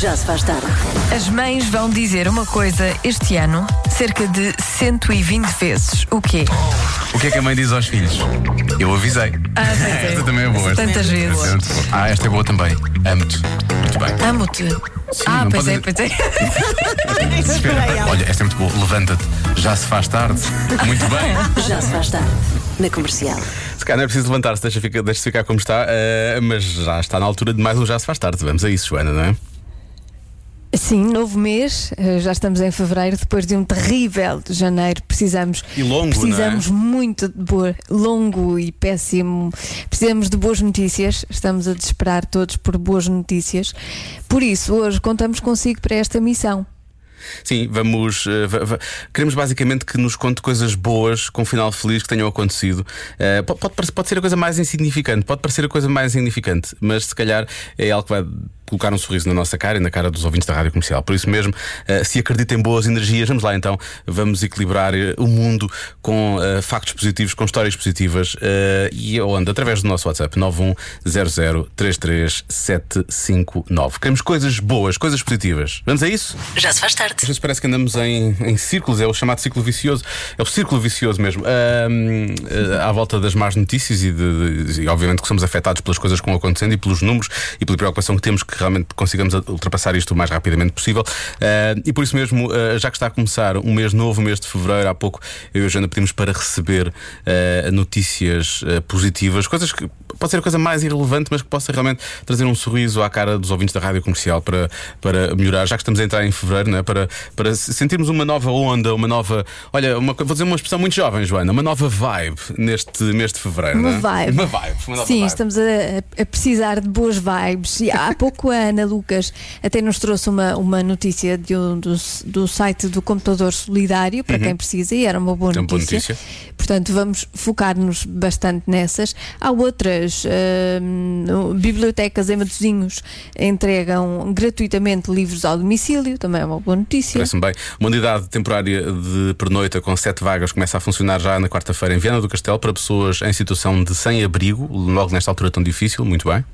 Já se faz tarde. As mães vão dizer uma coisa este ano cerca de 120 vezes. O quê? O que é que a mãe diz aos filhos? Eu avisei. Ah, pois é. Esta também é boa. esta- Tantas esta vezes. é boa. Ah, esta é boa também. Amo-te. Muito bem. Amo-te. Ah, pois pode- é, pois é. Espera. Olha, esta é muito boa. Levanta-te. Já se faz tarde. Muito bem. Já se faz tarde. Na comercial. Se calhar não é preciso levantar-se, deixa, fica- deixa ficar como está, eh, mas já está na altura de mais um Já se faz tarde. Vamos a isso, Joana, não é? Sim, novo mês, eh, já estamos em fevereiro, depois de um terrível de janeiro, precisamos E longo, precisamos não é? muito de boa, longo e péssimo. Precisamos de boas notícias, estamos a desesperar todos por boas notícias. Por isso, hoje contamos consigo para esta missão. Sim, vamos. eh, queremos basicamente que nos conte coisas boas, com um final feliz que tenham acontecido. Eh, pode, pode, pode ser a coisa mais insignificante, pode parecer a coisa mais insignificante, mas se calhar é algo que vai colocar um sorriso na nossa cara e na cara dos ouvintes da rádio comercial. Por isso mesmo, eh, se acredita em boas energias, vamos lá então, vamos equilibrar eh, o mundo com eh, factos positivos, com histórias positivas e onde? Através do nosso WhatsApp 910033759. Queremos coisas boas, coisas positivas. Vamos a isso? Já se faz tarde. Às vezes parece que andamos em, em círculos, é o chamado círculo vicioso, é o círculo vicioso mesmo, eh, à volta das más notícias e, de- de- e obviamente que somos afetados pelas coisas que vão acontecendo e pelos números e pela preocupação que temos que realmente consigamos ultrapassar isto o mais rapidamente possível. Ah, e por isso mesmo, ah, já que está a começar um mês novo, mês de fevereiro, há pouco eu e a Joana pedimos para receber ah, notícias positivas, coisas que pode ser a coisa mais irrelevante, mas que possa realmente trazer um sorriso à cara dos ouvintes da rádio comercial para, para melhorar, já que estamos a entrar em fevereiro, não é? para, para sentirmos uma nova onda, uma nova. Olha, uma, vou dizer uma expressão muito jovem, Joana, uma nova vibe neste mês de fevereiro. Uma é? vibe. Uma vibe. Uma Sim, vibe. estamos a, a precisar de boas vibes. E há pouco a Ana Lucas até nos trouxe uma, uma notícia de um, do, do site do Computador Solidário, para quem precisa, e era uma boa É uma boa notícia. notícia. Portanto, vamos focar-nos bastante nessas. Há outras. Hum, bibliotecas em Matosinhos entregam gratuitamente livros ao domicílio, também é uma boa notícia. Parece-me bem. Uma unidade temporária de pernoita com sete vagas começa a funcionar já na quarta-feira em Viana do Castelo para pessoas em situação de sem-abrigo, logo nesta altura tão difícil. Muito bem.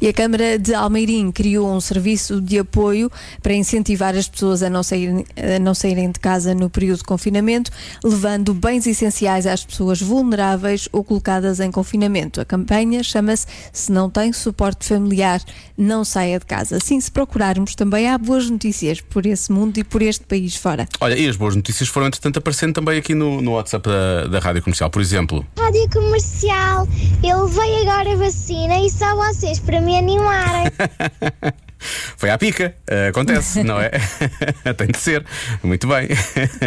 E a Câmara de Almeirim criou um serviço de apoio para incentivar as pessoas a não, saírem, a não saírem de casa no período de confinamento, levando bens essenciais às pessoas vulneráveis ou colocadas em confinamento. A campanha chama-se Se não tem suporte familiar, não saia de casa. Assim, se procurarmos, também há boas notícias por esse mundo e por este país fora. Olha, e as boas notícias foram, entretanto, aparecendo também aqui no, no WhatsApp da, da Rádio Comercial. Por exemplo, Rádio Comercial, eu levei agora a vacina e só vocês para me animarem. Foi à pica, eh, acontece, não é? Tem de ser, muito bem.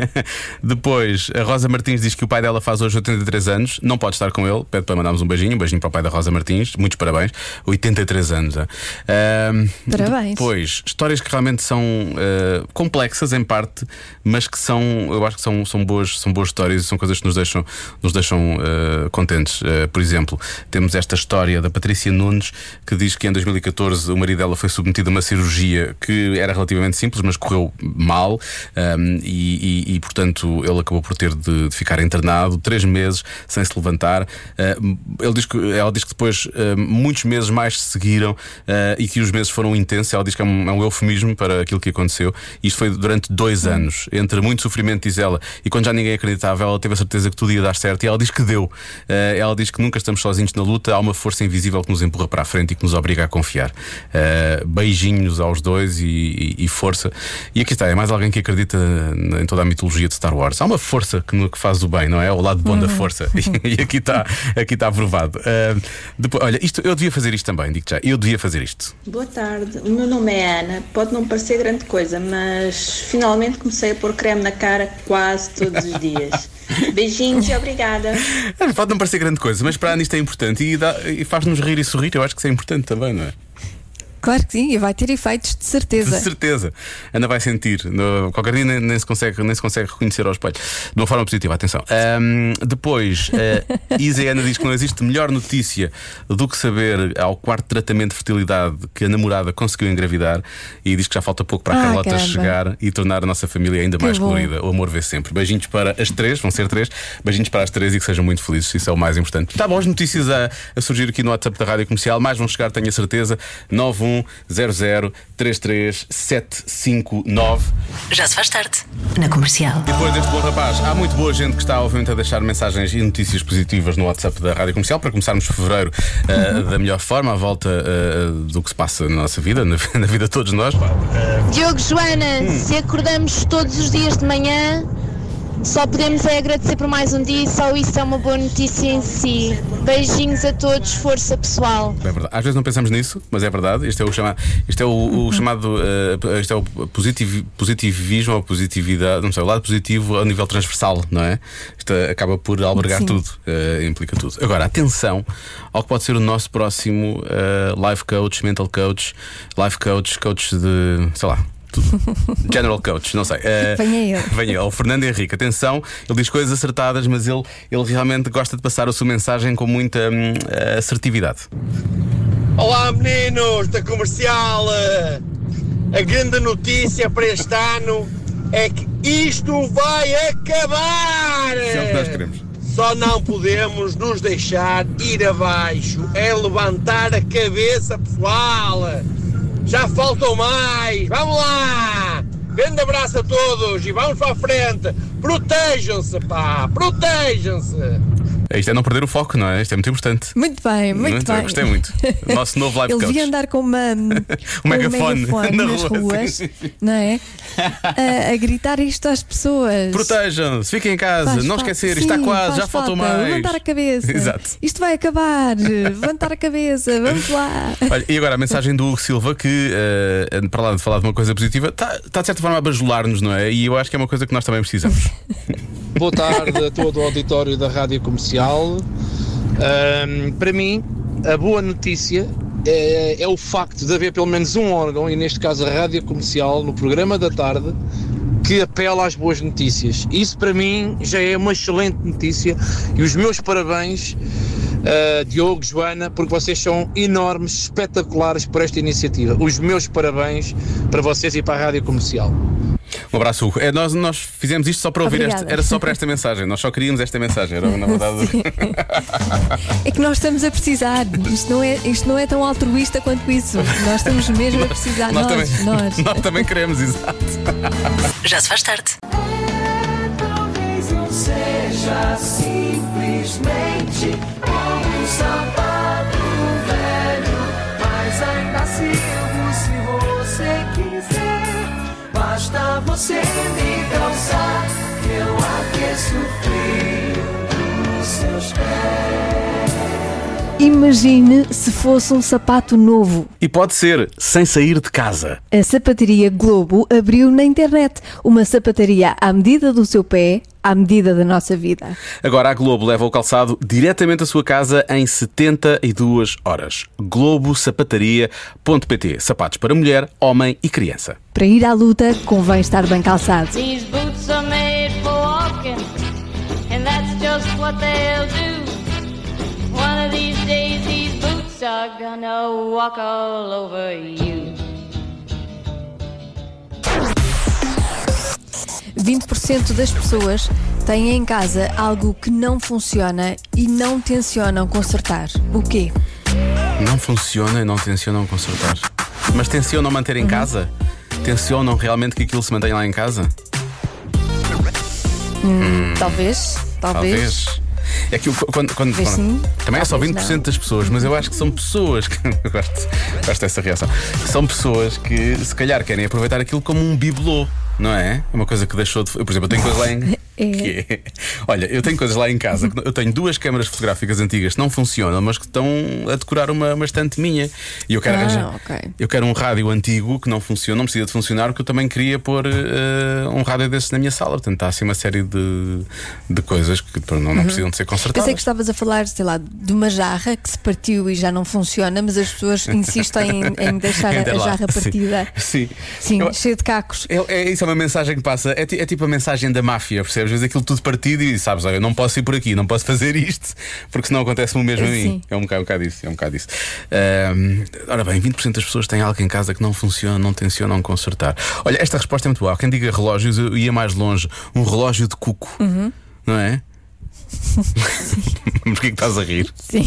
Depois, a Rosa Martins diz que o pai dela faz hoje 83 anos, não pode estar com ele, pede para mandarmos um beijinho, um beijinho para o pai da Rosa Martins, muitos parabéns, 83 anos. Ahm, Parabéns. Depois, histórias que realmente são eh, complexas em parte, mas que são, eu acho que são, são, boas, são boas histórias e são coisas que nos deixam, nos deixam eh, contentes. Eh, por exemplo, temos esta história da Patrícia Nunes que diz que em 2014 o marido dela foi submetido a uma cirurgia que era relativamente simples, mas correu mal ahm, e, e- e, portanto ele acabou por ter de, de ficar internado três meses sem se levantar. Ah, ele diz que, ela diz que depois ah, muitos meses mais se seguiram ah, e que os meses foram intensos. Ela diz que é um, é um eufemismo para aquilo que aconteceu. Isto foi durante dois anos, entre muito sofrimento, diz ela, e quando já ninguém acreditava, ela teve a certeza que tudo ia dar certo e ela diz que deu. Ah, ela diz que nunca estamos sozinhos na luta, há uma força invisível que nos empurra para a frente e que nos obriga a confiar. Ah, beijinhos aos dois e, e- e força. E aqui está, é mais alguém que acredita em toda a mitologia de Star Wars. Há uma força que, no- que faz o bem, não é? O lado bom da força. E, aqui está, aqui está aprovado. Ah, depois, olha, isto, eu devia fazer isto também, digo já. Eu devia fazer isto. Boa tarde, o meu nome é Ana. Pode não parecer grande coisa, mas finalmente comecei a pôr creme na cara quase todos os dias. Beijinhos e obrigada. Ah, Pode não parecer grande coisa, mas para a Ana isto é importante e, dá- e faz-nos rir e sorrir. Eu acho que isso é importante também, não é? Claro que sim, e vai ter efeitos de certeza. De certeza. Ana vai sentir. No, qualquer dia nem, nem se consegue, nem se consegue reconhecer ao espelho. De uma forma positiva, atenção. Ahm, depois, uh, Isa e Ana diz que não existe melhor notícia do que saber ao quarto tratamento de fertilidade que a namorada conseguiu engravidar e diz que já falta pouco para a Ah, Carlota caramba. chegar e tornar a nossa família ainda Que mais bom. colorida. O amor vê sempre. Beijinhos para as três, vão ser três. Beijinhos para as três e que sejam muito felizes. Isso é o mais importante. Está bom, as notícias a, a surgir aqui no WhatsApp da Rádio Comercial. Mais vão chegar, tenho a certeza. 981 00 33 759. Já se faz tarde. Na comercial. E depois deste bom rapaz, há muito boa gente que está obviamente a deixar mensagens e notícias positivas no WhatsApp da Rádio Comercial para começarmos fevereiro eh, da melhor forma, à volta eh, do que se passa na nossa vida, na, na vida de todos nós. Diogo Joana, se acordamos todos os dias de manhã, só podemos é agradecer por mais um dia e só isso é uma boa notícia em si. Beijinhos a todos, força pessoal. É verdade. Às vezes não pensamos nisso, mas é verdade. Isto é o, chama... Isto é o, o chamado. eh, isto é o positivi- positivismo ou positividade, não sei, o lado positivo ao nível transversal, não é? Isto acaba por albergar Sim. tudo, eh, implica tudo. Agora, atenção ao que pode ser o nosso próximo eh, life coach, mental coach, life coach, coach de. sei lá. Tudo. General Coach, não sei. Eh, Venha ele. Venha ele, o Fernando Henrique. Atenção, ele diz coisas acertadas, mas ele, ele realmente gosta de passar a sua mensagem com muita hum, assertividade. Olá meninos da comercial! A grande notícia para este ano é que isto vai acabar! Isso é o que nós queremos. Só não podemos nos deixar ir abaixo, é levantar a cabeça pessoal! Já faltam mais! Vamos lá! Grande abraço a todos e vamos para a frente! Protejam-se, pá! Protejam-se! Isto é não perder o foco, não é? Isto é muito importante. Muito bem, muito, bem. Gostei muito. Nosso novo live Ele coach. devia andar com uma, um megafone na nas rua, ruas, sim, sim. não é? A, a gritar isto às pessoas. Protejam-se, fiquem em casa, Faz não esquecer, Sim, está quase, já falta. mais. Levantar a cabeça. Exato. Isto vai acabar. Levantar a cabeça. Vamos lá. Olha, e agora a mensagem do Hugo Silva que, eh, para lá de falar de uma coisa positiva, está, está de certa forma a bajular-nos, não é? E eu acho que é uma coisa que nós também precisamos. Boa tarde a todo o auditório da Rádio Comercial. Ahm, para mim, a boa notícia é, é o facto de haver pelo menos um órgão, e neste caso a Rádio Comercial, no programa da tarde, que apela às boas notícias. Isso para mim já é uma excelente notícia e os meus parabéns, ah, Diogo, Joana, porque vocês são enormes, espetaculares por esta iniciativa. Os meus parabéns para vocês e para a Rádio Comercial. Um abraço, Hugo. É, nós, nós fizemos isto só para ouvir Obrigada. esta, era só para esta mensagem, nós só queríamos esta mensagem, era na verdade. É que nós estamos a precisar. Isto não é, isto não é tão altruísta quanto isso. Nós estamos mesmo a precisar. Nós, também, nós. nós também queremos, exato. Já se faz tarde. Talvez não seja simplesmente um sapato você me que eu aqueço o frio dos seus pés. Imagine se fosse um sapato novo. E pode ser sem sair de casa. A sapataria Globo abriu na internet uma sapataria à medida do seu pé, à medida da nossa vida. Agora a Globo leva o calçado diretamente à sua casa em 72 horas. globosapataria.pt Sapatos para mulher, homem e criança. Para ir à luta, convém estar bem calçado. These boots are made for walking, and that's just what they'll do. Are gonna walk all over you. 20% das pessoas têm em casa algo que não funciona e não tencionam consertar. O quê? Não funciona e não tencionam consertar. Mas tencionam manter Uhum. em casa? Tencionam realmente que aquilo se mantenha lá em casa? Talvez, talvez. É que quando, quando, quando- também é só talvez 20% das pessoas, mas eu acho que são pessoas que eu gosto, gosto dessa reação. São pessoas que se calhar querem aproveitar aquilo como um bibelô, não é? É uma coisa que deixou de. Por exemplo, eu tenho coisas lá em. É. que é- Olha, eu tenho coisas lá em casa. Eu tenho duas câmaras fotográficas antigas que não funcionam, mas que estão a decorar uma, uma estante minha. E eu quero Ah, arranjar. ok. Eu quero um rádio antigo que não funciona, não precisa de funcionar, porque eu também queria pôr eh, um rádio desses na minha sala. Portanto, há assim uma série de, de coisas que não, não precisam de ser Uhum. Eu consertadas. sei que estavas a falar, sei lá, de uma jarra que se partiu e já não funciona, mas as pessoas insistem em, em deixar a, a jarra Sim. partida. Sim. Sim, Eu- cheia de cacos. É, é- isso é uma mensagem que passa, é, é tipo a mensagem da máfia, percebes? Às vezes aquilo tudo partido e sabes, olha, eu não posso ir por aqui, não posso fazer isto, porque senão acontece-me o mesmo a mim. Sim. É um bocado, um bocado isso, é um bocado isso. Ahm, ora bem, 20% das pessoas têm algo em casa que não funciona, não tencionam consertar. Olha, esta resposta é muito boa. Quem diga relógios, eu ia mais longe. Um relógio de cuco, Uhum. não é? Porquê que estás a rir? Sim.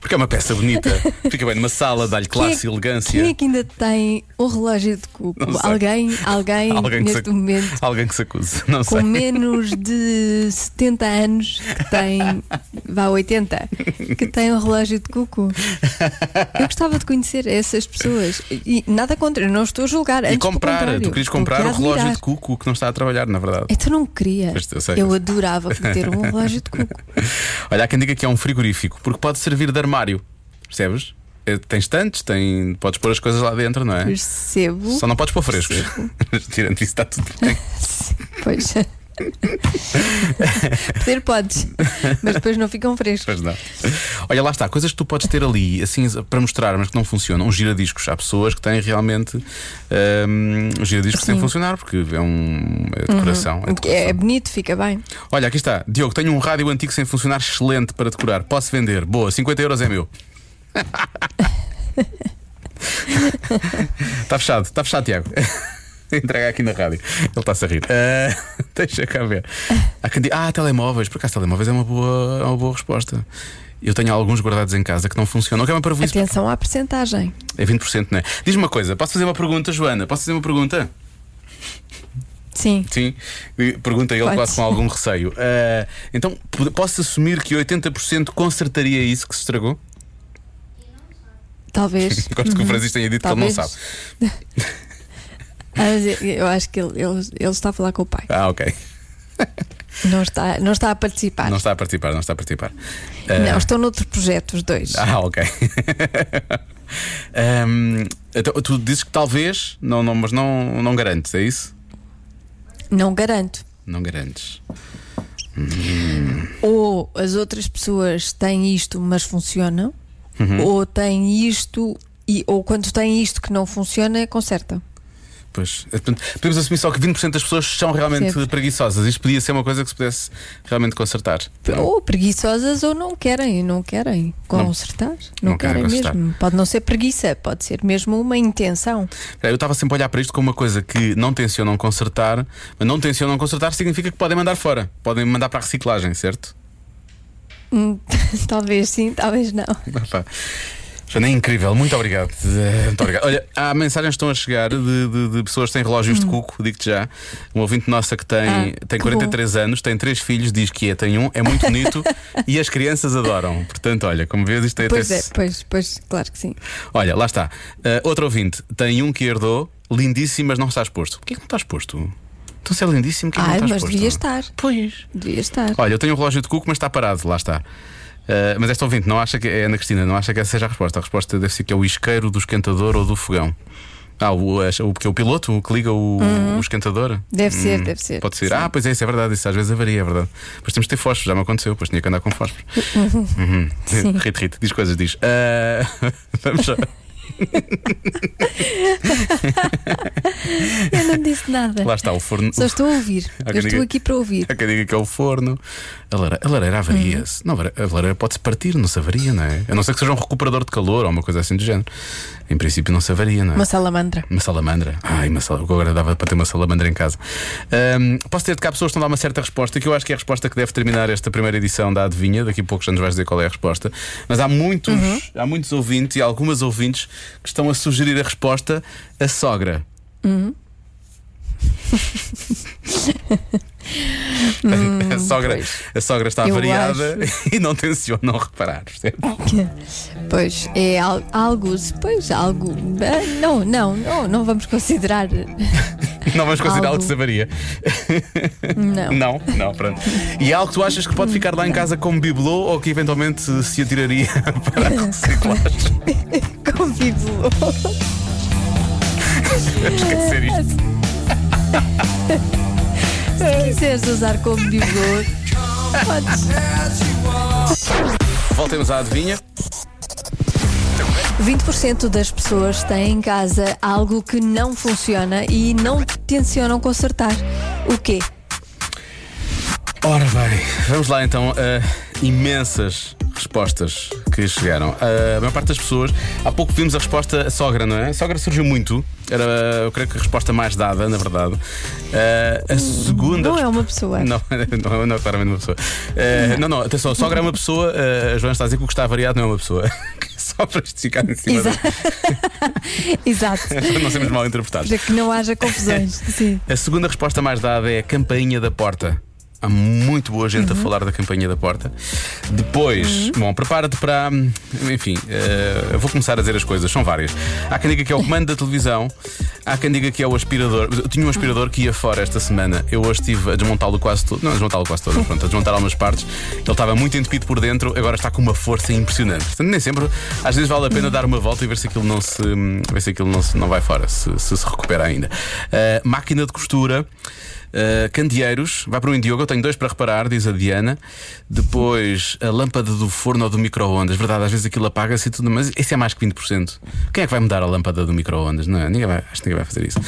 Porque é uma peça bonita. Fica bem numa sala, dá-lhe classe e é- elegância. Quem é que ainda tem um relógio de cuco? Alguém, alguém, Alguém neste se- momento Alguém que se acuse. Não com sei. menos de 70 anos que tem, vá 80, que tem um relógio de cuco. Eu gostava de conhecer essas pessoas. E nada contra, eu não estou a julgar. E Antes, pelo comprar, tu querias comprar o relógio de cuco que não está a trabalhar, na verdade. Então não queria. Eu sei. Eu adorava ter um relógio de cuco. Olha, há quem diga que é um frigorífico, porque pode servir de armário. Percebes? É, Tem estantes, tem, podes pôr as coisas lá dentro, não é? Percebo. Só não podes pôr frescos. Tirando isso, está tudo bem. Pois. Poder podes, mas depois não ficam frescos. Pois não. Olha, lá está, coisas que tu podes ter ali, assim, para mostrar, mas que não funcionam. Um giradiscos. Há pessoas que têm realmente hum, um, giradiscos sem funcionar, porque é um. É decoração. é É, decoração. é bonito, fica bem. Olha, aqui está. Diogo, tenho um rádio antigo sem funcionar, excelente para decorar. Posso vender? Boa, 50 euros é meu. Está fechado, está fechado, Tiago. Entrega aqui na rádio. Ele está-se a rir. Ah, deixa cá ver. Há quem diga, ah, telemóveis. Por acaso, telemóveis é uma boa, é uma boa resposta. Eu tenho alguns guardados em casa que não funcionam. Que é uma para Atenção à percentagem. É 20%, não é? Diz-me uma coisa, posso fazer uma pergunta, Joana? Posso fazer uma pergunta? Sim. Sim, pergunta ele Pode. quase com algum receio. Ah, então, posso assumir que 80% consertaria isso que se estragou? Talvez. Gosto que o Francisco tenha dito que ele não Talvez. sabe. Eu- acho que ele, ele, ele está a falar com o pai. Ah, ok. Não está, não está a participar. Não está a participar, não está a participar. Não, estão noutro projeto, os dois. Ah, ok. Ahm, então, tu dizes que talvez, não, não, mas não, não garantes, é isso? Não garanto. Não garantes. Ou as outras pessoas têm isto, mas funcionam, Uhum. ou têm isto, e, ou quando têm isto que não funciona, consertam. Pois, é, portanto, podemos assumir só que 20% das pessoas são realmente Percebo. preguiçosas. Isto podia ser uma coisa que se pudesse realmente consertar. Ou preguiçosas ou não querem, não querem consertar. Não, não querem querem, consertar. mesmo. Pode não ser preguiça, pode ser mesmo uma intenção. Eu estava sempre a olhar para isto como uma coisa que não tencionam consertar, mas não tencionam consertar significa que podem mandar fora, podem mandar para a reciclagem, certo? Hum, talvez sim, talvez não. Opa. Joana, é incrível, muito obrigado. Eh, Muito obrigado. Olha, há mensagens que estão a chegar de, de- de pessoas que têm relógios de cuco, digo-te já. Um ouvinte nossa que tem, Hum. Ah, tem que 43 anos, tem três filhos, diz que é, tem um, é muito bonito e as crianças adoram. Portanto, olha, como vês, isto até. Pois é, pois, pois, claro que sim. Olha, lá está. Uh, outro ouvinte tem um que herdou, lindíssimo, mas não está exposto. Porquê que não está exposto? Então, se é lindíssimo, que Ai, não está mas devia estar. Pois. Devia estar. Olha, eu tenho um relógio de cuco, mas está parado, lá está. Uh, mas esta ouvinte não acha que é Ana Cristina, não acha que essa seja a resposta. A resposta deve ser que é o isqueiro do esquentador ou do fogão. Ah, o, o, que é o piloto o que liga o, Uhum. o esquentador? Deve ser, deve ser. Pode ser. Sim. Ah, pois é, isso é verdade, isso às vezes avaria, é verdade. Depois temos de ter fósforos, já me aconteceu, depois tinha que andar com fósforos. Uhum. Sim. Rite, Rite, diz coisas, diz. Ah, vamos já. Eu não disse nada. Lá está o forno. Só estou a ouvir. Eu estou aqui para ouvir. Há quem diga que é o forno. A lareira, a lareira avaria-se. Não, a lareira- pode-se partir, não se avaria, não é? A não ser que seja um recuperador de calor ou uma coisa assim do género. Em princípio não se avaria, não é? Uma salamandra. Uma salamandra. Ai, uma sal... agora dava para ter uma salamandra em casa. Ahm, posso ter de cá pessoas que estão a dar uma certa resposta, que eu acho que é a resposta que deve terminar esta primeira edição da Adivinha. Daqui a pouco já nos vais dizer qual é a resposta. Mas há muitos, há muitos ouvintes e algumas ouvintes que estão a sugerir a resposta a sogra. Hum, a, sogra, pois. a sogra está Eu variada e não tencionam reparar. percebe? Pois, é al- algo. Pois, algo. ah, Não, não, não, não vamos considerar. Não vamos considerar algo Algo. que se avaria. Não. Não, não, pronto. E é algo que tu achas que pode ficar lá em casa como bibelô ou que eventualmente se atiraria para a reciclagem? Com bibelô. Esquecer isto. Se quiseres usar como bibelô, podes. Voltemos à adivinha. 20% das pessoas têm em casa algo que não funciona e não tencionam consertar. O quê? Ora bem, vamos lá então a imensas respostas que chegaram. A maior parte das pessoas, há pouco vimos a resposta a sogra, não é? A sogra surgiu muito. Era, eu creio que a resposta mais dada, na verdade. Ah, a segunda. Não é uma pessoa. Não, não, não é claramente uma pessoa. Ah, não, não, atenção, a sogra é uma pessoa. ah, a Joana está a dizer que o que está variado não é uma pessoa. Só para isto ficar em cima. Exato. Exato. Para não sermos mal interpretados. Para que não haja confusões. Sim. A segunda resposta mais dada é a campainha da porta. Há muito boa gente a falar da campainha da porta. Depois, bom, prepara-te para. Enfim, eh, eu vou começar a dizer as coisas, são várias. Há quem diga que é o comando da televisão, há quem diga que é o aspirador. Eu tinha um aspirador que ia fora esta semana. Eu hoje estive a desmontá-lo quase todo. Não, a desmontá-lo quase todo, pronto, a desmontar algumas partes. Ele estava muito entupido por dentro, agora está com uma força impressionante. Portanto, nem sempre, às vezes vale a pena dar uma volta e ver se aquilo não se. ver se aquilo não, se, não vai fora, se se, se recupera ainda. Eh, máquina de costura. Uh, candeeiros, vai para o Indiogo, eu tenho dois para reparar, diz a Diana. Depois a lâmpada do forno ou do micro-ondas, verdade, às vezes aquilo apaga-se e tudo, mas esse é mais que 20%. Quem é que vai mudar a lâmpada do micro-ondas? Não, ninguém vai, acho que ninguém vai fazer isso.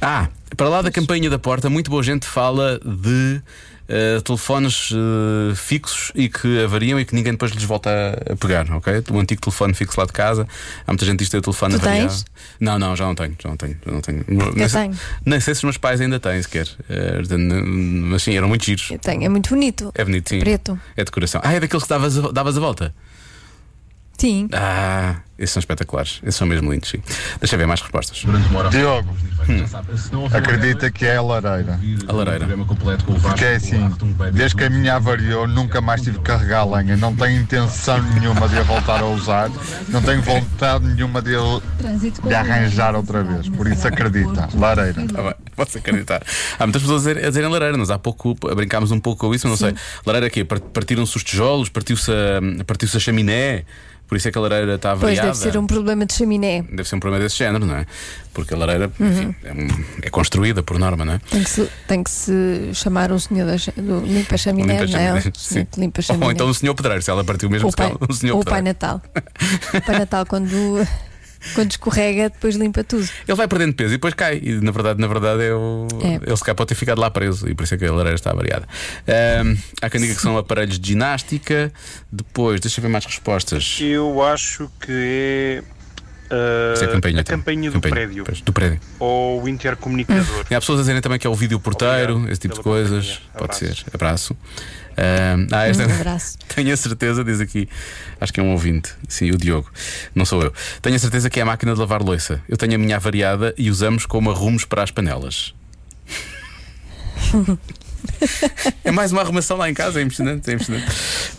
Ah, para lá da campainha da porta, muito boa gente fala de. Uh, telefones uh, fixos e que avariam e que ninguém depois lhes volta a, a pegar, ok? O antigo telefone fixo lá de casa, há muita gente que diz o telefone Tu avariado. tens? Não, não, já não tenho, já não tenho, já não tenho. nem, sei, tenho. nem sei se os meus pais ainda têm sequer. Eh, mas sim, eram muito giros. Eu tenho, é muito bonito. É bonito, sim. Preto. É decoração. Ah, é daqueles que davas davas a volta? Sim. Ah, esses são espetaculares. Esses são mesmo lindos, sim. Deixa eu ver mais respostas. Diogo, acredita que é a lareira. A lareira. Porque é assim, desde que a minha avariou, nunca mais tive que carregar lenha. Não tenho intenção nenhuma de a voltar a usar. Não tenho vontade nenhuma de, de arranjar outra vez. Por isso acredita. Lareira. Ah, bem, Posso acreditar. Há muitas pessoas a dizer- a dizerem lareira, nós há pouco brincámos um pouco com isso, mas não sei. Lareira aqui, partiram-se os tijolos, partiu-se a, partiu a chaminé, por isso é que a lareira está Pois avariada. deve ser um problema de chaminé. Deve ser um problema desse género, não é? Porque a lareira enfim, é, um- é construída por norma, não é? Tem que se, tem que se chamar o senhor da, do limpa chaminé, Limpa não é? chaminé, O senhor que limpa chaminé. Ou então o senhor pedreiro, se ela partiu mesmo, calhar, pai, o senhor ou o Pai pedreiro. Natal. O Pai Natal, quando, quando escorrega, depois limpa tudo. Ele vai perdendo peso e depois cai. E na verdade, na verdade, é o... É. ele se calhar pode ter ficado lá preso e por isso é que a lareira está variada. Ahm, há quem diga que são aparelhos de ginástica. Depois, deixa eu ver mais respostas. Eu acho que é. Uh, é a campainha, então. do Campainha, prédio pois, do prédio. ou o intercomunicador. E há pessoas a dizerem também que é o vídeo porteiro, Obrigado esse tipo de coisas. Pode ser. Abraço. Ahm, ah, esta Um abraço. Tenho a certeza, diz aqui, acho que é um ouvinte, sim, o Diogo, não sou eu. Tenho a certeza que é a máquina de lavar louça. Eu tenho a minha avariada e usamos como arrumos para as panelas. é mais uma arrumação lá em casa, é impressionante, é impressionante.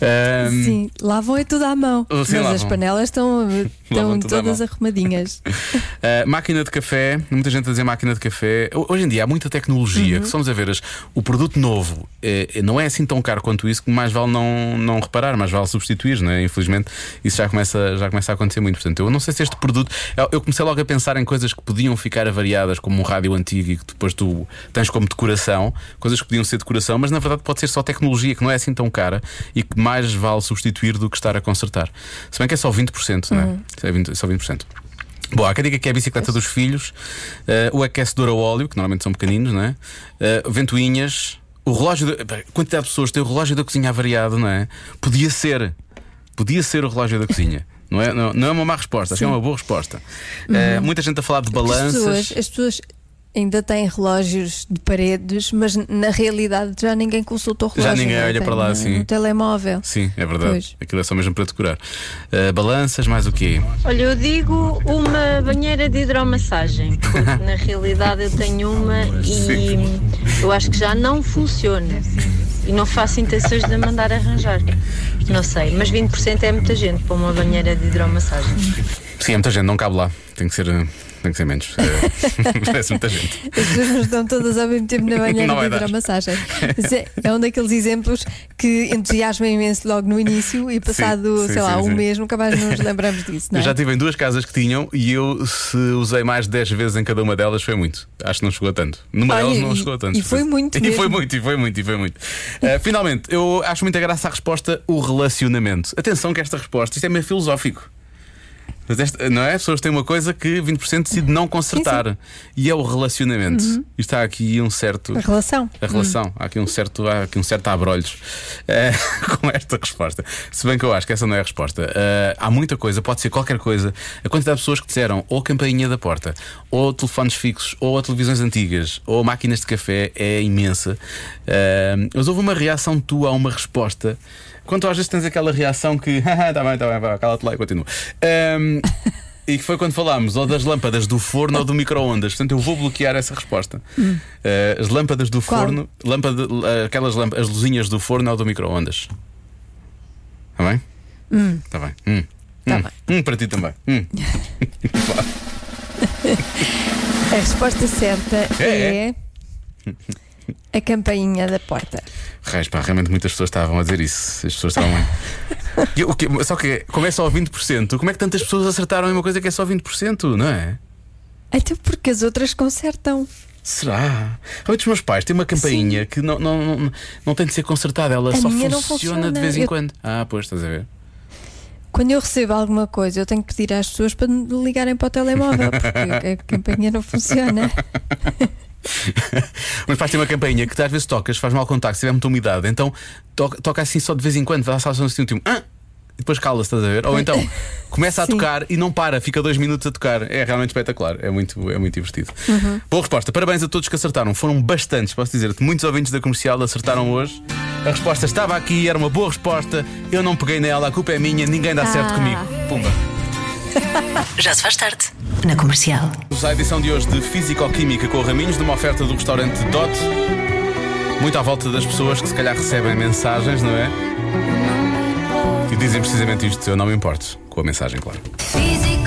Ahm, Sim, lavam é tudo à mão. Sim, mas as lavam. panelas estão, estão todas arrumadinhas. Uh, máquina de café, muita gente a dizer máquina de café. Ho- Hoje em dia há muita tecnologia Uhum. que somos a ver as- o produto novo eh, não é assim tão caro quanto isso que mais vale não, não reparar, mais vale substituir, não é? Infelizmente isso já começa, já começa a acontecer muito. Portanto, eu não sei se este produto. Eu, eu comecei logo a pensar em coisas que podiam ficar avariadas, como um rádio antigo e que depois tu tens como decoração, coisas que podiam ser decoração, mas na verdade pode ser só tecnologia que não é assim tão cara e que mais vale substituir do que estar a consertar. Se bem que é só 20%, não é? É 20, só 20%. Bom, há quem diga que é a bicicleta dos filhos, eh, o aquecedor a óleo, que normalmente são pequeninos, não é? Eh, ventoinhas, o relógio. Da, pá, quantidade de pessoas tem o relógio da cozinha avariado, não é? Podia ser. Podia ser o relógio da cozinha. Não é, não, não é uma má resposta, acho que é uma boa resposta. Eh, muita gente a falar de As balanças. pessoas, as pessoas ainda têm relógios de paredes, mas na realidade já ninguém consulta o Já relógio. ninguém não é? olha Tem para lá no- assim. No telemóvel. Sim, é verdade. Pois. Aquilo é só mesmo para decorar. Eh, balanças, mais o quê? Olha, eu digo uma banheira de hidromassagem, porque na realidade eu tenho uma e eu acho que já não funciona. E não faço intenções de a mandar arranjar. Não sei, mas 20% é muita gente para uma banheira de hidromassagem. Sim, é muita gente, não cabe lá. Tem que ser, eh, tem que ser menos. Eh, Parece muita gente. As pessoas não estão todas ao mesmo tempo na banheira de dar. hidromassagem. Mas É, é um daqueles exemplos que entusiasma imenso logo no início e passado, Sim, sim, sei lá, sim, um mês nunca mais nos lembramos disso, não Eu é? já estive em duas casas que tinham e eu, se usei mais de 10 vezes em cada uma delas, foi muito. Acho que não chegou a tanto. Numa Olha, delas não e- chegou a tanto. e foi muito E mesmo. foi muito, e foi muito, e foi muito. Uh, finalmente, eu acho muita graça a resposta: o relacionamento. Atenção, que esta resposta, isto é meio filosófico. Mas esta, não é? As pessoas têm uma coisa que 20% decide não consertar. E é o relacionamento. Uhum. E está aqui um certo. A relação. A relação. Há aqui um certo, há aqui um certo abrolhos eh, com esta resposta. Se bem que eu acho que essa não é a resposta. Eh, há muita coisa, pode ser qualquer coisa. A quantidade de pessoas que disseram ou campainha da porta, ou telefones fixos, ou televisões antigas, ou máquinas de café é imensa. Eh, mas houve uma reação tua a uma resposta. Quanto às vezes tens aquela reação que. Está bem, está bem, vá, cala-te lá e continua. Ehm, e que foi quando falámos ou das lâmpadas do forno ou do micro-ondas. Portanto, eu vou bloquear essa resposta. Eh, as lâmpadas do Qual? forno, lâmpada, eh, aquelas lâmpadas, as luzinhas do forno ou do micro-ondas. Está bem? Hum. Está bem. Hum. Tá hum. Hum, para ti também. Hum. A resposta certa É, é. A campainha da porta. Pá, realmente muitas pessoas estavam a dizer isso. As pessoas estavam. E quê? Só que, como é só 20%, como é que tantas pessoas acertaram em uma coisa que é só 20%, não é? Até porque as outras consertam. Será? Realmente os meus pais têm uma campainha que não, não, não, não tem de ser consertada, ela A só funciona, funciona. de vez em Eu- quando. Ah, pois, estás a ver? Quando eu recebo alguma coisa, eu tenho que pedir às pessoas para me ligarem para o telemóvel, porque a campainha não funciona. Mas têm uma campainha que às vezes tocas, faz mal contacto, se tiver muita umidade, então toca, toca assim só de vez em quando, dá só assim um tipo. Ah! E depois cala-se, estás a ver? Ou então começa a Sim. tocar e não para, fica dois minutos a tocar. É realmente espetacular, é muito, é muito divertido. Uhum. Boa resposta, parabéns a todos que acertaram. Foram bastantes, posso dizer-te. Muitos ouvintes da comercial acertaram hoje. A resposta estava aqui, era uma boa resposta. Eu não peguei nela, a culpa é minha, ninguém dá certo Ah. comigo. Pumba. Já se faz tarde. Na comercial. Vamos à edição de hoje de Físico-Química com Raminhos, numa oferta do restaurante Dot. Muito à volta das pessoas que se calhar recebem mensagens, não é? E dizem precisamente isto: eu não me importo com a mensagem, claro. Físico,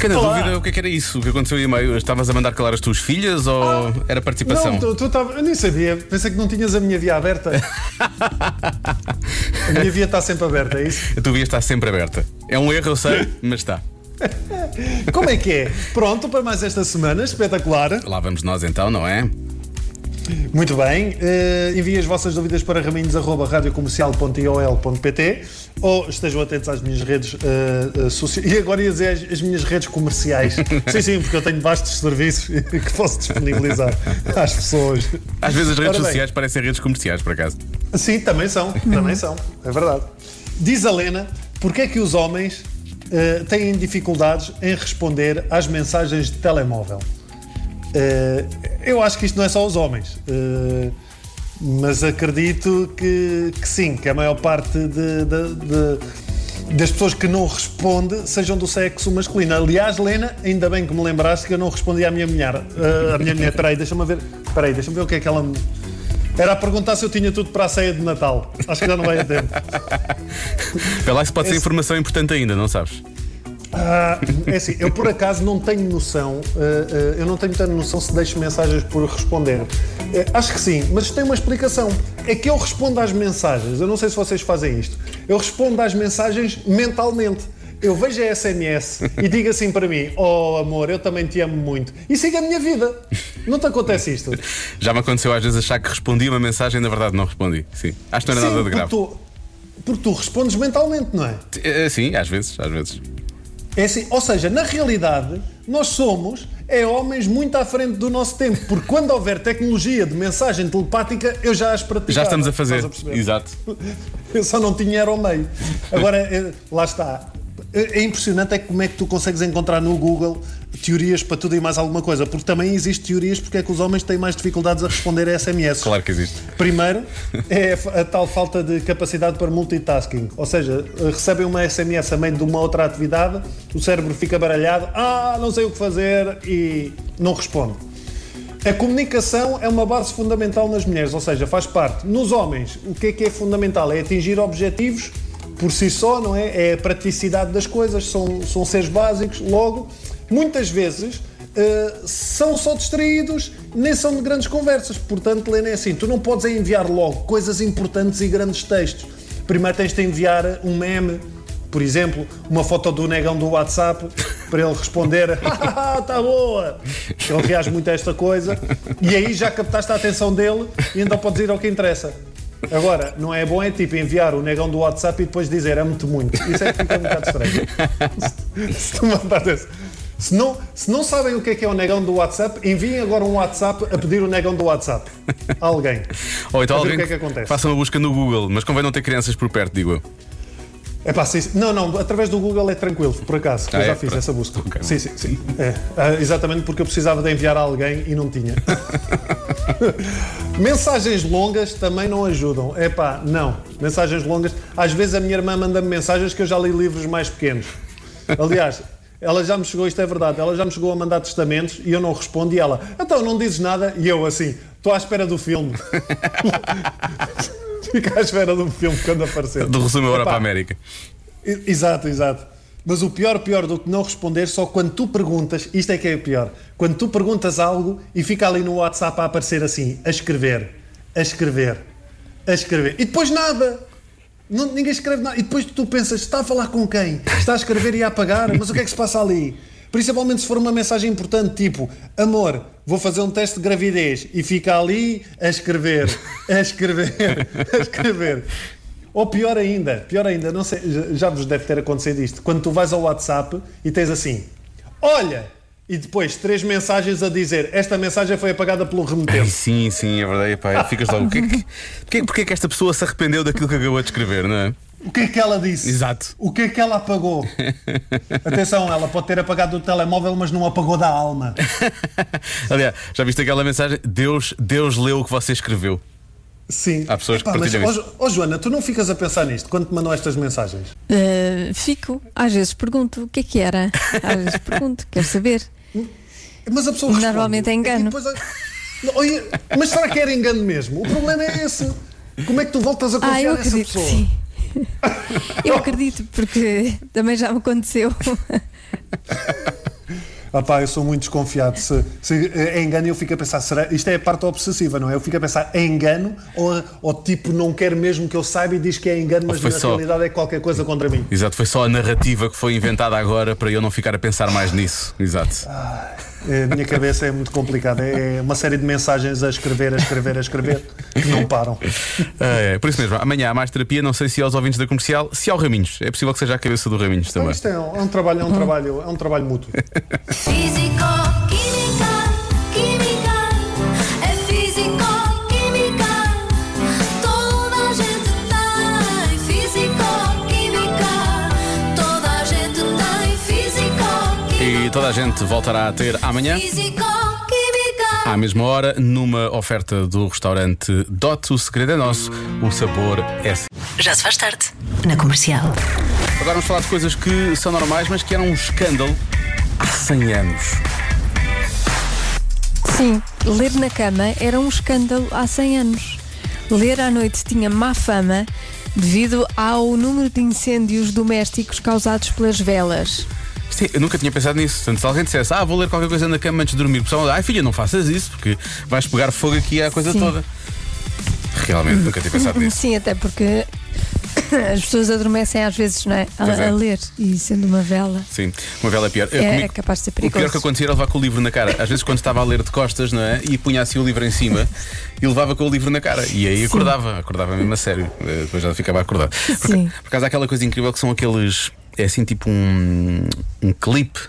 Fiquei na Olá. dúvida o que é que era isso, o que aconteceu aí meio. Estavas a mandar calar as tuas filhas ou era participação? Não, tu, tu tava, eu nem sabia. Pensei que não tinhas a minha via aberta. a minha via está sempre aberta, é isso? A tua via está sempre aberta. É um erro, eu sei, mas está. Como é que é? Pronto para mais esta semana, espetacular. Lá vamos nós então, não é? Muito bem. Uh, enviem as vossas dúvidas para raminhos.radiocomercial.iol.pt ou estejam atentos às minhas redes uh, uh, sociais. E agora ia dizer as, as minhas redes comerciais. sim, sim, porque eu tenho vastos serviços que posso disponibilizar às pessoas. Às vezes as redes Ora bem. sociais parecem redes comerciais, por acaso. Sim, também são, também são, é verdade. Diz a Lena, porque é que os homens eh, têm dificuldades em responder às mensagens de telemóvel? Eh, eu acho que isto não é só os homens, eh, mas acredito que, que sim, que a maior parte de- de- de- das pessoas que não responde sejam do sexo masculino. Aliás, Lena, ainda bem que me lembraste que eu não respondi à minha mulher. Eh, à minha mulher, peraí, deixa-me ver. Peraí, deixa-me ver o que é que ela me. Era a perguntar se eu tinha tudo para a ceia de Natal. Acho que já não vai a tempo. Lá se pode ser Esse- informação importante ainda, não sabes? Ah, é assim, eu por acaso não tenho noção, ah, ah, eu não tenho tanta noção se deixo mensagens por responder. Acho que sim, mas tem uma explicação. É que eu respondo às mensagens, eu não sei se vocês fazem isto, eu respondo às mensagens mentalmente. Eu vejo a SMS e digo assim para mim: Oh amor, eu também te amo muito. E sigo a minha vida. Não te acontece isto? Já me aconteceu às vezes achar que respondi uma mensagem e na verdade não respondi. Sim. Acho que não era Sim, nada de porque grave. tu, porque tu respondes mentalmente, não é? Eh, Sim, às vezes, às vezes. É assim, ou seja, na realidade, nós somos é homens muito à frente do nosso tempo, porque quando houver tecnologia de mensagem telepática, eu já as praticava. Já estamos a fazer. Perceber? Exato. Eu só não tinha era ao meio. Agora, eh, lá está. É é impressionante é como é que tu consegues encontrar no Google teorias para tudo e mais alguma coisa, porque também existe teorias porque é que os homens têm mais dificuldades a responder a SMS. Claro que existe. Primeiro, é a tal falta de capacidade para multitasking. Ou seja, recebem uma SMS a meio de uma outra atividade, o cérebro fica baralhado, ah, não sei o que fazer e não responde. A comunicação é uma base fundamental nas mulheres, ou seja, faz parte. Nos homens, o que é que é fundamental? É atingir objetivos por si só, não é? É a praticidade das coisas, são, são seres básicos. Logo, muitas vezes eh, são só distraídos, nem são de grandes conversas. Portanto, Helena, é assim: tu não podes é enviar logo coisas importantes e grandes textos. Primeiro tens de enviar um meme, Por exemplo, uma foto do negão do WhatsApp para ele responder: "Ah, tá boa! Ele reage muito a esta coisa e aí já captaste a atenção dele e então podes ir ao que interessa. Agora, não é bom é tipo enviar o negão do WhatsApp e depois dizer amo-te muito. Isso é que fica um bocado estranho. Se, se tu mandares- se não, se não sabem o que é que é o negão do WhatsApp, enviem agora um WhatsApp a pedir o negão do WhatsApp a alguém. Ou então alguém o que é que acontece. faça uma busca no Google, mas convém não ter crianças por perto, digo eu. É pá, sim, não, não, através do Google é tranquilo, por acaso, Ah, eu já é? fiz Pronto. essa busca. sim, sim, sim. É, ah, exatamente porque eu precisava de enviar a alguém e não tinha. mensagens longas também não ajudam. É pá, não. Mensagens longas. Às vezes a minha irmã manda-me mensagens que eu já li livros mais pequenos. Aliás, ela já me chegou, isto é verdade, ela já me chegou a mandar testamentos e eu não respondo e ela, então não dizes nada e eu assim, estou à espera do filme. Fica à espera do filme quando aparecer. Do resumo Europa Epá, América. I- Exato, exato. Mas o pior, pior do que não responder, só quando tu perguntas, isto é que é o pior, quando tu perguntas algo e fica ali no WhatsApp a aparecer assim, a escrever, a escrever, a escrever, e depois nada. Não- ninguém escreve nada. E depois tu pensas, está a falar com quem? Está a escrever e a apagar? Mas o que é que se passa ali? Principalmente se for uma mensagem importante, tipo, amor, vou fazer um teste de gravidez e fica ali a escrever, a escrever, a escrever. Ou pior ainda, pior ainda, não sei, já- vos deve ter acontecido isto. Quando tu vais ao WhatsApp e tens assim, olha, e depois três mensagens a dizer, esta mensagem foi apagada pelo Ai, remetente. sim, sim, é verdade. Epá, ficas logo. Porquê, que- porquê, porquê que esta pessoa se arrependeu daquilo que acabou de escrever, não é? O que é que ela disse? Exato. O que é que ela apagou? Atenção, ela pode ter apagado do telemóvel, mas não apagou da alma. Aliás, já viste aquela mensagem? Deus, Deus leu o que você escreveu. Sim. Há pessoas Epá, que mas, partilham ó, isso. Joana, tu não ficas a pensar nisto quando te mandam estas mensagens? Uh, fico, às vezes pergunto o que é que era. Às vezes pergunto, quero saber. Mas a pessoa responde. Normalmente é engano. A- mas será que era engano mesmo? O problema é esse. Como é que tu voltas a confiar Ah, nessa pessoa? sim. Eu acredito, porque também já me aconteceu. Ah pá, eu sou muito desconfiado. Se, se é engano, eu fico a pensar, será, isto é a parte obsessiva, não é? Eu fico a pensar, é engano ou, ou tipo não quer mesmo que eu saiba e diz que é engano, mas na só- realidade é qualquer coisa contra mim. Exato, foi só a narrativa que foi inventada agora para eu não ficar a pensar mais nisso. Exato. É, A minha cabeça é muito complicada. É uma série de mensagens a escrever, a escrever, a escrever, que não param. É, por isso mesmo, amanhã há mais terapia, não sei se aos ouvintes da comercial, se ao Raminhos. É possível que seja a cabeça do Raminhos Então, também. isto é um, é um trabalho, é um trabalho, é um trabalho mútuo. Físico, química, a gente voltará a ter amanhã. À mesma hora, numa oferta do restaurante Dot, o segredo é nosso, o sabor é. Já se faz tarde. Na comercial. Agora vamos falar de coisas que são normais, mas que eram um escândalo há 100 anos. Sim, ler na cama era um escândalo há 100 anos. Ler à noite tinha má fama devido ao número de incêndios domésticos causados pelas velas. Sim, eu nunca tinha pensado nisso. Portanto, se alguém dissesse, ah, vou ler qualquer coisa na cama antes de dormir, o pessoal, ai filha, não faças isso, porque vais pegar fogo aqui à coisa Sim. toda. Realmente, nunca tinha pensado nisso. Sim, até porque as pessoas adormecem às vezes, não é? A, é. a ler e sendo uma vela. Sim, uma vela é pior. É- Comigo- é capaz de ser O pior perigoso. que acontecia era levar com o livro na cara. Às vezes, quando estava a ler de costas, não é? E punha assim o livro em cima e levava com o livro na cara. E aí acordava, acordava mesmo a sério. Eh, Depois já ficava acordado. Por, Sim. por acaso há aquela coisa incrível que são aqueles. É assim tipo um, um clipe.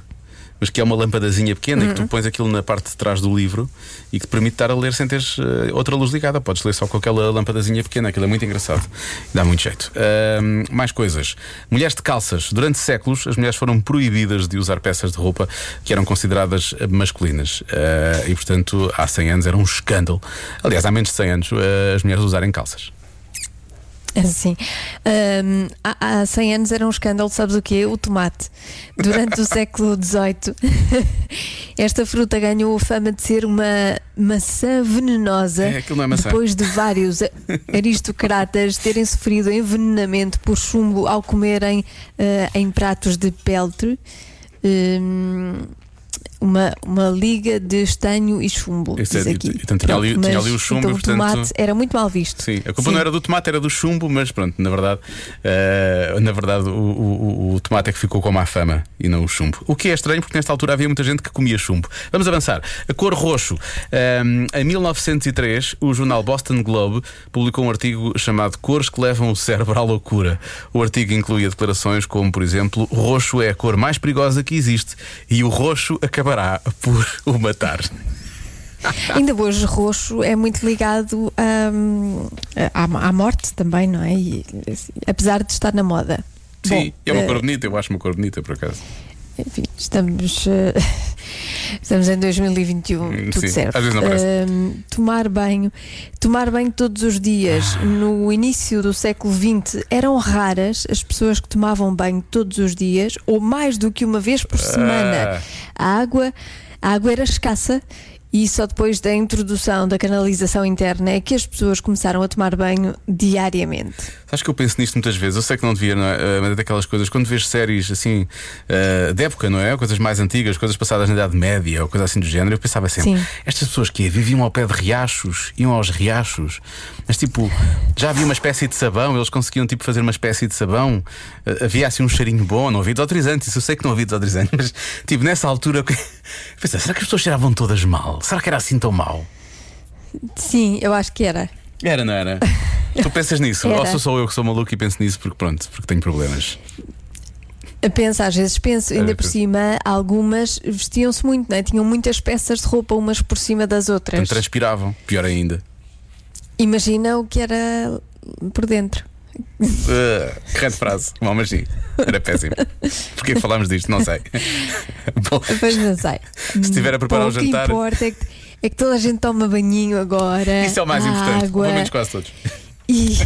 Mas que é uma lampadazinha pequena e que tu pões aquilo na parte de trás do livro e que te permite estar a ler sem teres eh, outra luz ligada. Podes ler só com aquela lampadazinha pequena, aquilo é muito engraçado. Dá muito jeito. Ahm, mais coisas. Mulheres de calças. Durante séculos, as mulheres foram proibidas de usar peças de roupa que eram consideradas masculinas. Ah, e, portanto, há 100 anos era um escândalo. Aliás, há menos de 100 anos, eh, as mulheres usarem calças. Assim, hum, há, há 100 anos era um escândalo, sabes o quê? O tomate. Durante o século XVIII, esta fruta ganhou a fama de ser uma maçã venenosa É, aquilo não é maçã. depois de vários aristocratas terem sofrido envenenamento por chumbo ao comerem eh, em pratos de peltre. Hum, uma uma, liga de estanho e chumbo. Isso é- aqui. e- portanto, tinha ali- Pronto, tinha ali o chumbo, então, o tomate era muito mal visto. Sim, a culpa Sim. não era do tomate, era do chumbo, mas pronto, na verdade, eh, na verdade o, o- o- tomate é que ficou com má fama e não o chumbo. O que é estranho porque nesta altura havia muita gente que comia chumbo. Vamos avançar. A cor roxo. Ehm, em 1903, o jornal Boston Globe publicou um artigo chamado Cores que levam o cérebro à loucura. O artigo incluía declarações como, por exemplo, roxo é a cor mais perigosa que existe e o roxo acabará por o matar. Ainda hoje, roxo é muito ligado hum, à, à morte também, não é? E, assim, apesar de estar na moda. Sim, Bom, é uma eh, cor bonita, eu acho uma cor bonita por acaso. Enfim, estamos, eh, estamos em 2021, tudo Sim, serve. Hum, tomar banho, tomar banho todos os dias. No início do século XX eram raras as pessoas que tomavam banho todos os dias ou mais do que uma vez por semana. A água, a água era escassa. E só depois da introdução da canalização interna é que as pessoas começaram a tomar banho diariamente. Sabes que eu penso nisto muitas vezes? Eu sei que não devia, não é? Eh, Mas é daquelas coisas, quando vês séries assim, eh, de época, não é? Coisas mais antigas, coisas passadas na Idade Média ou coisa assim do género, eu pensava sempre: Sim. estas pessoas que viviam ao pé de riachos, iam aos riachos, mas tipo, já havia uma espécie de sabão, eles conseguiam tipo fazer uma espécie de sabão, Eh, havia assim um cheirinho bom, não havia desodorizante, isso eu sei que não havia desodorizante, mas tipo, nessa altura, pensei, será que as pessoas cheiravam todas mal? Será que era assim tão mal? Sim, eu acho que era. Era, não era? tu pensas nisso? Era. Ou sou só eu que sou maluco e penso nisso porque pronto, porque tenho problemas. Penso, às vezes penso, ainda É, por cima, algumas vestiam-se muito, não é? tinham muitas peças de roupa umas por cima das outras. Portanto, transpiravam, pior ainda. Imagina o que era por dentro. Uh, grande frase, mal, mas sim, era péssimo. Porquê falámos disto? Não sei. Bom, Pois não sei. se estiver a preparar o Bom, jantar, O que importa é que, é que toda a gente toma banhinho agora. isso é o mais importante. Pelo menos quase todos. E,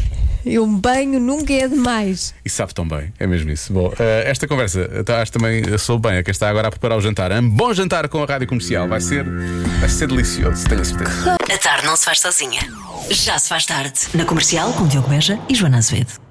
e um banho nunca é demais. E sabe tão bem, é mesmo isso. Bom, uh, esta conversa, tá, acho também sou bem a quem está agora a preparar o jantar. Um bom jantar com a rádio comercial, vai ser, vai ser delicioso, tenho a certeza. A tarde não se faz sozinha. Já se faz tarde. Na comercial com Diogo Beja e Joana Azevedo.